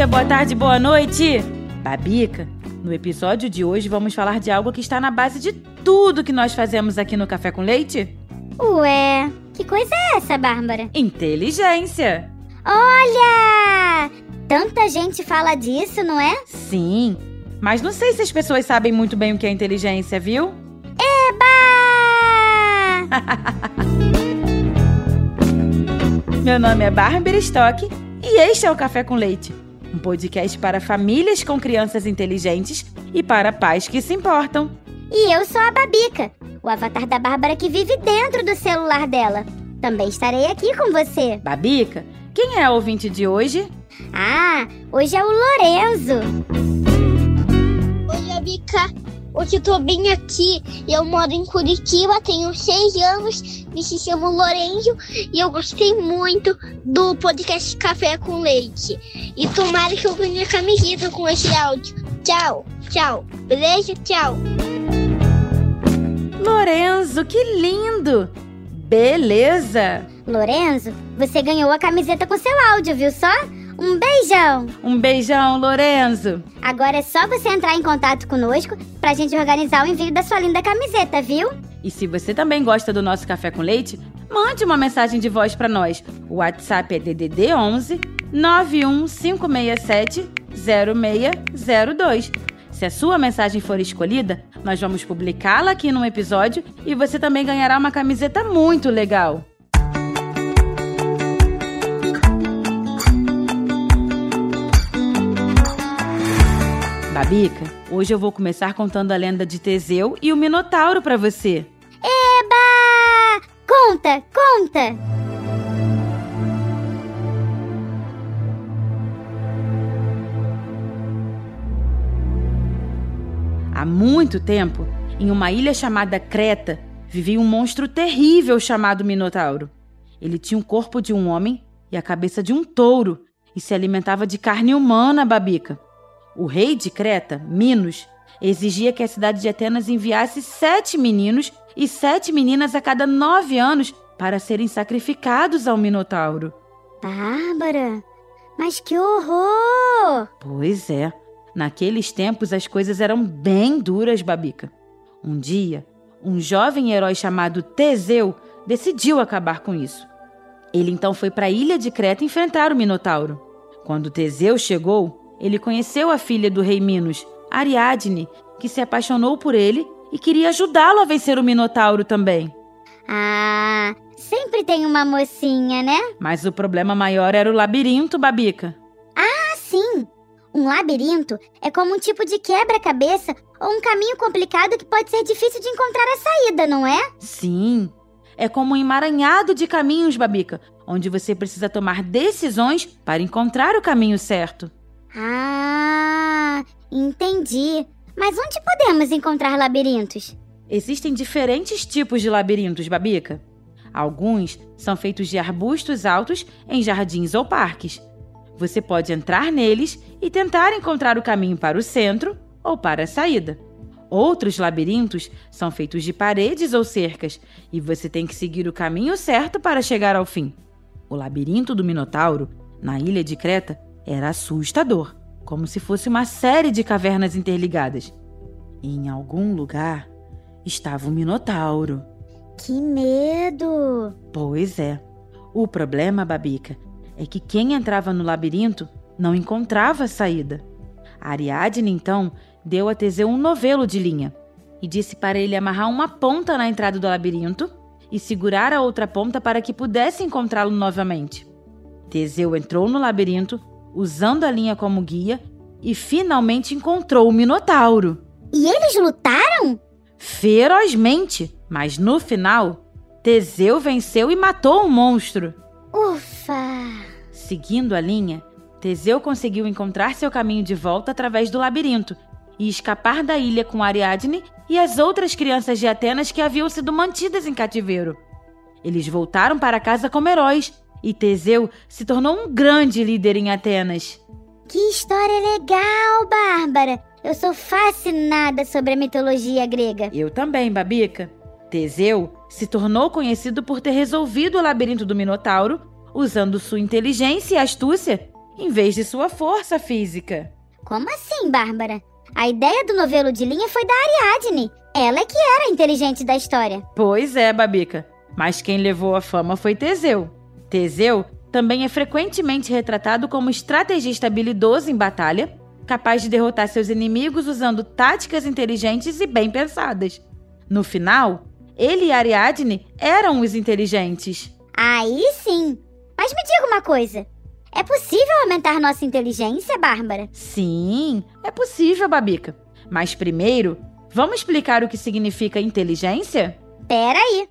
Dia, boa tarde, boa noite! Babica, no episódio de hoje vamos falar de algo que está na base de tudo que nós fazemos aqui no Café com Leite: Ué, que coisa é essa, Bárbara? inteligência. Olha! Tanta gente fala disso, não é? Sim, mas não sei se as pessoas sabem muito bem o que é inteligência, viu? Eba! Meu nome é Bárbara Stock e este é o Café com Leite, um podcast para famílias com crianças inteligentes e para pais que se importam. E eu sou a Babica, o avatar da Bárbara que vive dentro do celular dela. Também estarei aqui com você. Babica, quem é a ouvinte de hoje? Ah, hoje é o Lorenzo. Oi, Abica. Hoje eu tô bem aqui. Eu moro em Curitiba, tenho seis anos, me chamo Lorenzo e eu gostei muito do podcast Café com Leite. E tomara que eu ganhe a camiseta com esse áudio. Tchau, tchau. Beleza? Tchau. Lorenzo, que lindo! Beleza! Lorenzo, você ganhou a camiseta com seu áudio, viu só? Um beijão! Um beijão, Lorenzo! Agora é só você entrar em contato conosco pra gente organizar o envio da sua linda camiseta, viu? E se você também gosta do nosso café com leite, mande uma mensagem de voz para nós. O WhatsApp é DDD 11 91567 0602. Se a sua mensagem for escolhida, nós vamos publicá-la aqui num episódio e você também ganhará uma camiseta muito legal. Babica, hoje eu vou começar contando a lenda de Teseu e o Minotauro para você. Eba! Conta, conta! Há muito tempo, em uma ilha chamada Creta, vivia um monstro terrível chamado Minotauro. Ele tinha o corpo de um homem e a cabeça de um touro e se alimentava de carne humana, Babica. O rei de Creta, Minos, exigia que a cidade de Atenas enviasse sete meninos e sete meninas a cada nove anos para serem sacrificados ao Minotauro. Bárbara, mas que horror! Pois é, naqueles tempos as coisas eram bem duras, Babica. Um dia, um jovem herói chamado Teseu decidiu acabar com isso. Ele então foi para a ilha de Creta enfrentar o Minotauro. Quando Teseu chegou, ele conheceu a filha do rei Minos, Ariadne, que se apaixonou por ele e queria ajudá-lo a vencer o Minotauro também. Ah, sempre tem uma mocinha, né? Mas o problema maior era o labirinto, Babica. Ah, sim! Um labirinto é como um tipo de quebra-cabeça ou um caminho complicado que pode ser difícil de encontrar a saída, não é? Sim, é como um emaranhado de caminhos, Babica, onde você precisa tomar decisões para encontrar o caminho certo. Ah, entendi. Mas onde podemos encontrar labirintos? Existem diferentes tipos de labirintos, Babica. Alguns são feitos de arbustos altos em jardins ou parques. Você pode entrar neles e tentar encontrar o caminho para o centro ou para a saída. Outros labirintos são feitos de paredes ou cercas e você tem que seguir o caminho certo para chegar ao fim. O labirinto do Minotauro, na ilha de Creta, era assustador, como se fosse uma série de cavernas interligadas. Em algum lugar estava o Minotauro. Que medo! Pois é. O problema, Babica, é que quem entrava no labirinto não encontrava a saída. A Ariadne, então, deu a Teseu um novelo de linha e disse para ele amarrar uma ponta na entrada do labirinto e segurar a outra ponta para que pudesse encontrá-lo novamente. Teseu entrou no labirinto, usando a linha como guia, e finalmente encontrou o Minotauro. E eles lutaram? Ferozmente, mas no final, Teseu venceu e matou o monstro. Ufa! Seguindo a linha, Teseu conseguiu encontrar seu caminho de volta através do labirinto e escapar da ilha com Ariadne e as outras crianças de Atenas que haviam sido mantidas em cativeiro. Eles voltaram para casa como heróis e Teseu se tornou um grande líder em Atenas. Que história legal, Bárbara! Eu sou fascinada sobre a mitologia grega. Eu também, Babica. Teseu se tornou conhecido por ter resolvido o labirinto do Minotauro usando sua inteligência e astúcia em vez de sua força física. Como assim, Bárbara? A ideia do novelo de linha foi da Ariadne. Ela é que era a inteligente da história. Pois é, Babica. Mas quem levou a fama foi Teseu. Teseu também é frequentemente retratado como estrategista habilidoso em batalha, capaz de derrotar seus inimigos usando táticas inteligentes e bem pensadas. No final, ele e Ariadne eram os inteligentes. Aí sim. Mas me diga uma coisa: é possível aumentar nossa inteligência, Bárbara? Sim, é possível, Babica. Mas primeiro, vamos explicar o que significa inteligência? Pera aí.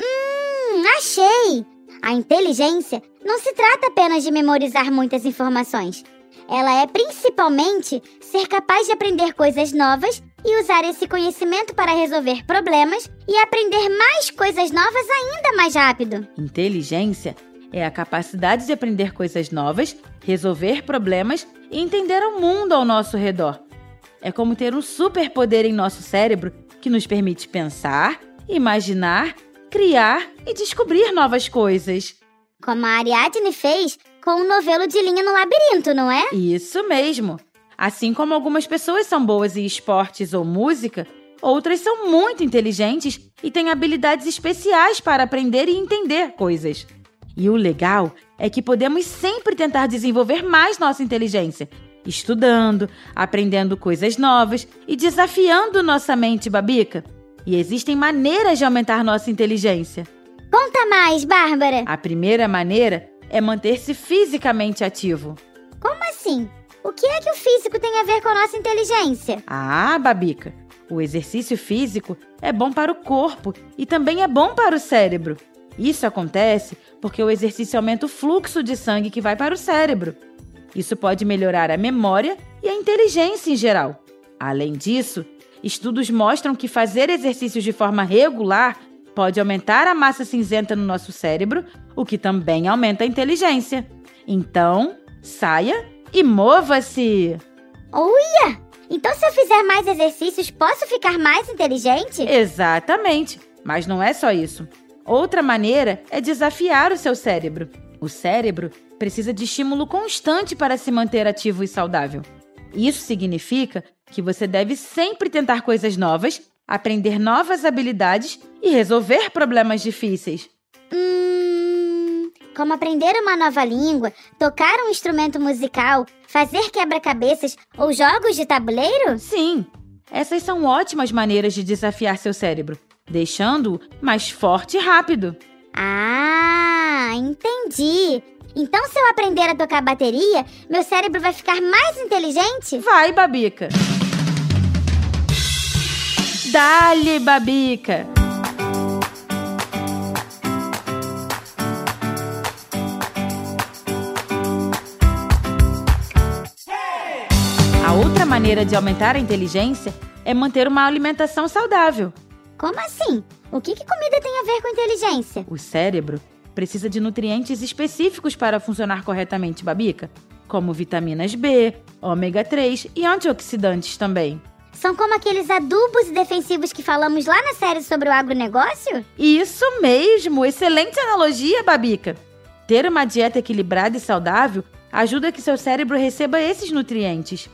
Hum, achei! A inteligência não se trata apenas de memorizar muitas informações. Ela é principalmente ser capaz de aprender coisas novas e usar esse conhecimento para resolver problemas e aprender mais coisas novas ainda mais rápido. Inteligência é a capacidade de aprender coisas novas, resolver problemas e entender o mundo ao nosso redor. É como ter um superpoder em nosso cérebro que nos permite pensar, imaginar, criar e descobrir novas coisas. Como a Ariadne fez com o novelo de linha no labirinto, não é? Isso mesmo. Assim como algumas pessoas são boas em esportes ou música, outras são muito inteligentes e têm habilidades especiais para aprender e entender coisas. E o legal é que podemos sempre tentar desenvolver mais nossa inteligência, estudando, aprendendo coisas novas e desafiando nossa mente, Babica. E existem maneiras de aumentar nossa inteligência. Conta mais, Bárbara! A primeira maneira é manter-se fisicamente ativo. Como assim? O que é que o físico tem a ver com a nossa inteligência? Ah, Babica, o exercício físico é bom para o corpo e também é bom para o cérebro. Isso acontece porque o exercício aumenta o fluxo de sangue que vai para o cérebro. Isso pode melhorar a memória e a inteligência em geral. Além disso, estudos mostram que fazer exercícios de forma regular pode aumentar a massa cinzenta no nosso cérebro, o que também aumenta a inteligência. Então, saia e mova-se! Uia! Então, se eu fizer mais exercícios, posso ficar mais inteligente? Exatamente! Mas não é só isso. Outra maneira é desafiar o seu cérebro. O cérebro precisa de estímulo constante para se manter ativo e saudável. Isso significa que você deve sempre tentar coisas novas, aprender novas habilidades e resolver problemas difíceis. Hum, como aprender uma nova língua, tocar um instrumento musical, fazer quebra-cabeças ou jogos de tabuleiro? Sim, essas são ótimas maneiras de desafiar seu cérebro deixando-o mais forte e rápido. Ah, entendi. Então, se eu aprender a tocar bateria, meu cérebro vai ficar mais inteligente? Vai, Babica. Dale, Babica. A outra maneira de aumentar a inteligência é manter uma alimentação saudável. Como assim? O que, que comida tem a ver com inteligência? O cérebro precisa de nutrientes específicos para funcionar corretamente, Babica, como vitaminas B, ômega 3 e antioxidantes também. São como aqueles adubos e defensivos que falamos lá na série sobre o agronegócio? Isso mesmo! Excelente analogia, Babica! Ter uma dieta equilibrada e saudável ajuda que seu cérebro receba esses nutrientes.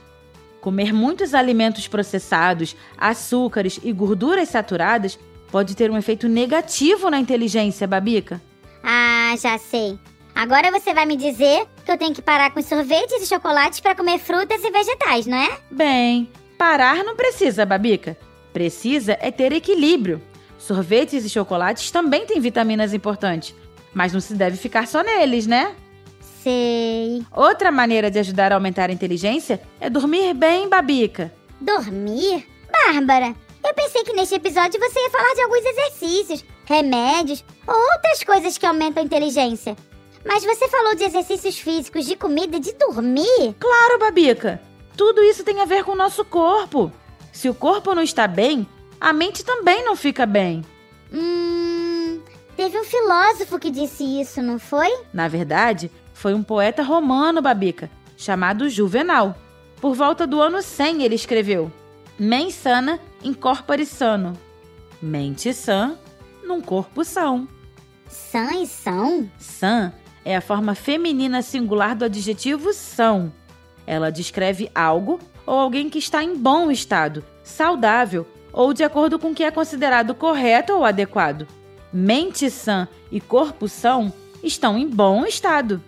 Comer muitos alimentos processados, açúcares e gorduras saturadas pode ter um efeito negativo na inteligência, Babica. Ah, já sei. Agora você vai me dizer que eu tenho que parar com sorvetes e chocolates para comer frutas e vegetais, não é? Bem, parar não precisa, Babica. Precisa é ter equilíbrio. Sorvetes e chocolates também têm vitaminas importantes, mas não se deve ficar só neles, né? Sei. Outra maneira de ajudar a aumentar a inteligência é dormir bem, Babica. Dormir? Bárbara, eu pensei que neste episódio você ia falar de alguns exercícios, remédios ou outras coisas que aumentam a inteligência. Mas você falou de exercícios físicos, de comida e de dormir? Claro, Babica. Tudo isso tem a ver com o nosso corpo. Se o corpo não está bem, a mente também não fica bem. Hum. Teve um filósofo que disse isso, não foi? Na verdade, foi um poeta romano, Babica, chamado Juvenal. Por volta do ano 100 ele escreveu: Mens sana in corpore sano. Mente sã num corpo são. Sã e são? Sã é a forma feminina singular do adjetivo são. Ela descreve algo ou alguém que está em bom estado, saudável ou de acordo com o que é considerado correto ou adequado. Mente sã e corpo são estão em bom estado.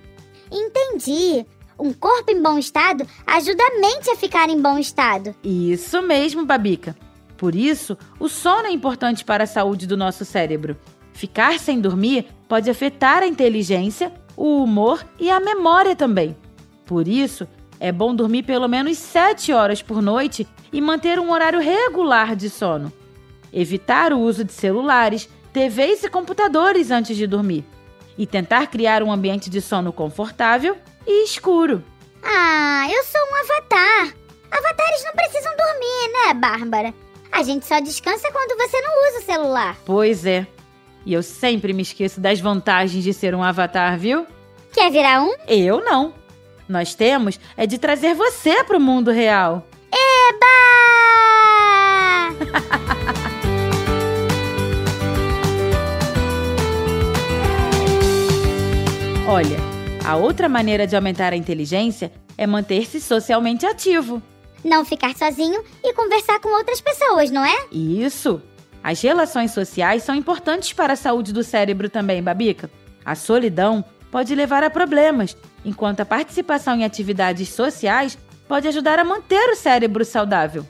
Entendi. Um corpo em bom estado ajuda a mente a ficar em bom estado. Isso mesmo, Babica. Por isso, o sono é importante para a saúde do nosso cérebro. Ficar sem dormir pode afetar a inteligência, o humor e a memória também. Por isso, é bom dormir pelo menos 7 horas por noite e manter um horário regular de sono. Evitar o uso de celulares, TVs e computadores antes de dormir. E tentar criar um ambiente de sono confortável e escuro. Ah, eu sou um avatar. Avatares não precisam dormir, né, Bárbara? A gente só descansa quando você não usa o celular. Pois é. E eu sempre me esqueço das vantagens de ser um avatar, viu? Quer virar um? Eu não. Nós temos é de trazer você para o mundo real. Eba! Olha, a outra maneira de aumentar a inteligência é manter-se socialmente ativo. Não ficar sozinho e conversar com outras pessoas, não é? Isso! As relações sociais são importantes para a saúde do cérebro também, Babica. A solidão pode levar a problemas, enquanto a participação em atividades sociais pode ajudar a manter o cérebro saudável.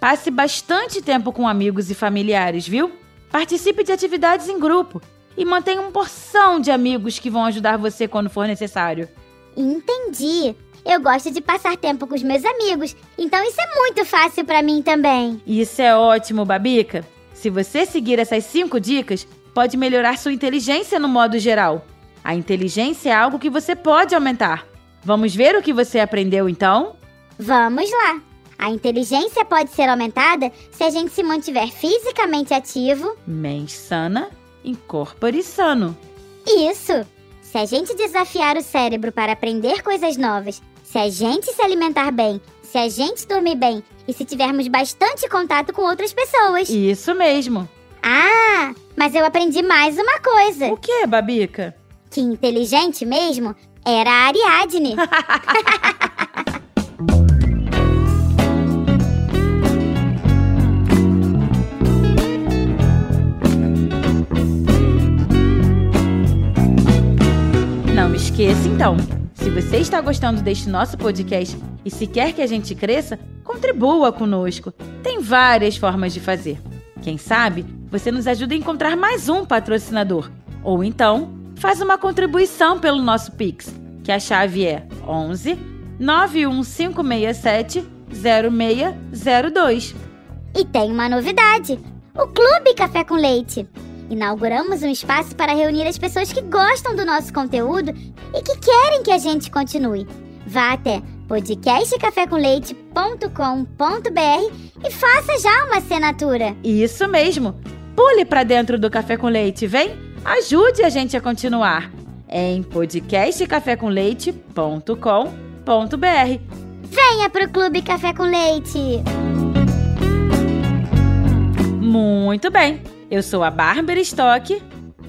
Passe bastante tempo com amigos e familiares, viu? Participe de atividades em grupo e mantenha uma porção de amigos que vão ajudar você quando for necessário. Entendi. Eu gosto de passar tempo com os meus amigos, então isso é muito fácil pra mim também. Isso é ótimo, Babica. Se você seguir essas cinco dicas, pode melhorar sua inteligência no modo geral. A inteligência é algo que você pode aumentar. Vamos ver o que você aprendeu então? Vamos lá. A inteligência pode ser aumentada se a gente se mantiver fisicamente ativo. Mens sana, incorpore sano. Isso! Se a gente desafiar o cérebro para aprender coisas novas, se a gente se alimentar bem, se a gente dormir bem e se tivermos bastante contato com outras pessoas. Isso mesmo. Ah, mas eu aprendi mais uma coisa: O que, Babica? que inteligente mesmo era a Ariadne. Não esqueça então. Se você está gostando deste nosso podcast e se quer que a gente cresça, contribua conosco. Tem várias formas de fazer. Quem sabe você nos ajuda a encontrar mais um patrocinador. Ou então, faz uma contribuição pelo nosso Pix, que a chave é 11 91567 0602. E tem uma novidade: o Clube Café com Leite. Inauguramos um espaço para reunir as pessoas que gostam do nosso conteúdo e que querem que a gente continue. Vá até podcastcafécomleite.com.br e faça já uma assinatura. Isso mesmo. Pule para dentro do Café com Leite, vem? Ajude a gente a continuar. É em podcastcafécomleite.com.br. Venha pro Clube Café com Leite. Muito bem. Eu sou a Bárbara Stock.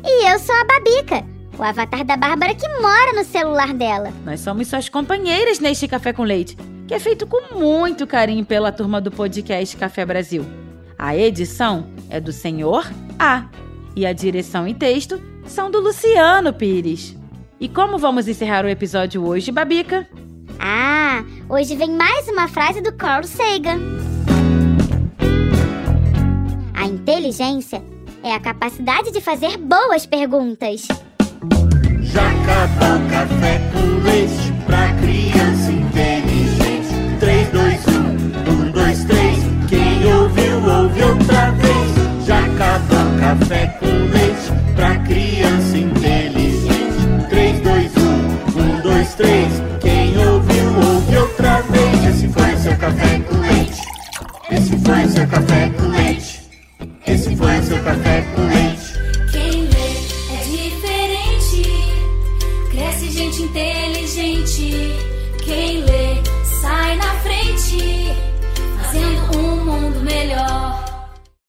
E eu sou a Babica, o avatar da Bárbara que mora no celular dela. Nós somos suas companheiras neste Café com Leite, que é feito com muito carinho pela turma do podcast Café Brasil. A edição é do Senhor A e a direção e texto são do Luciano Pires. E como vamos encerrar o episódio hoje, Babica? Ah, hoje vem mais uma frase do Carl Sagan. A inteligência é a capacidade de fazer boas perguntas. Já acabou café com leite pra criança inteligente. 3, 2, 1, 1, 2, 3. Quem ouviu, ouve outra vez. Já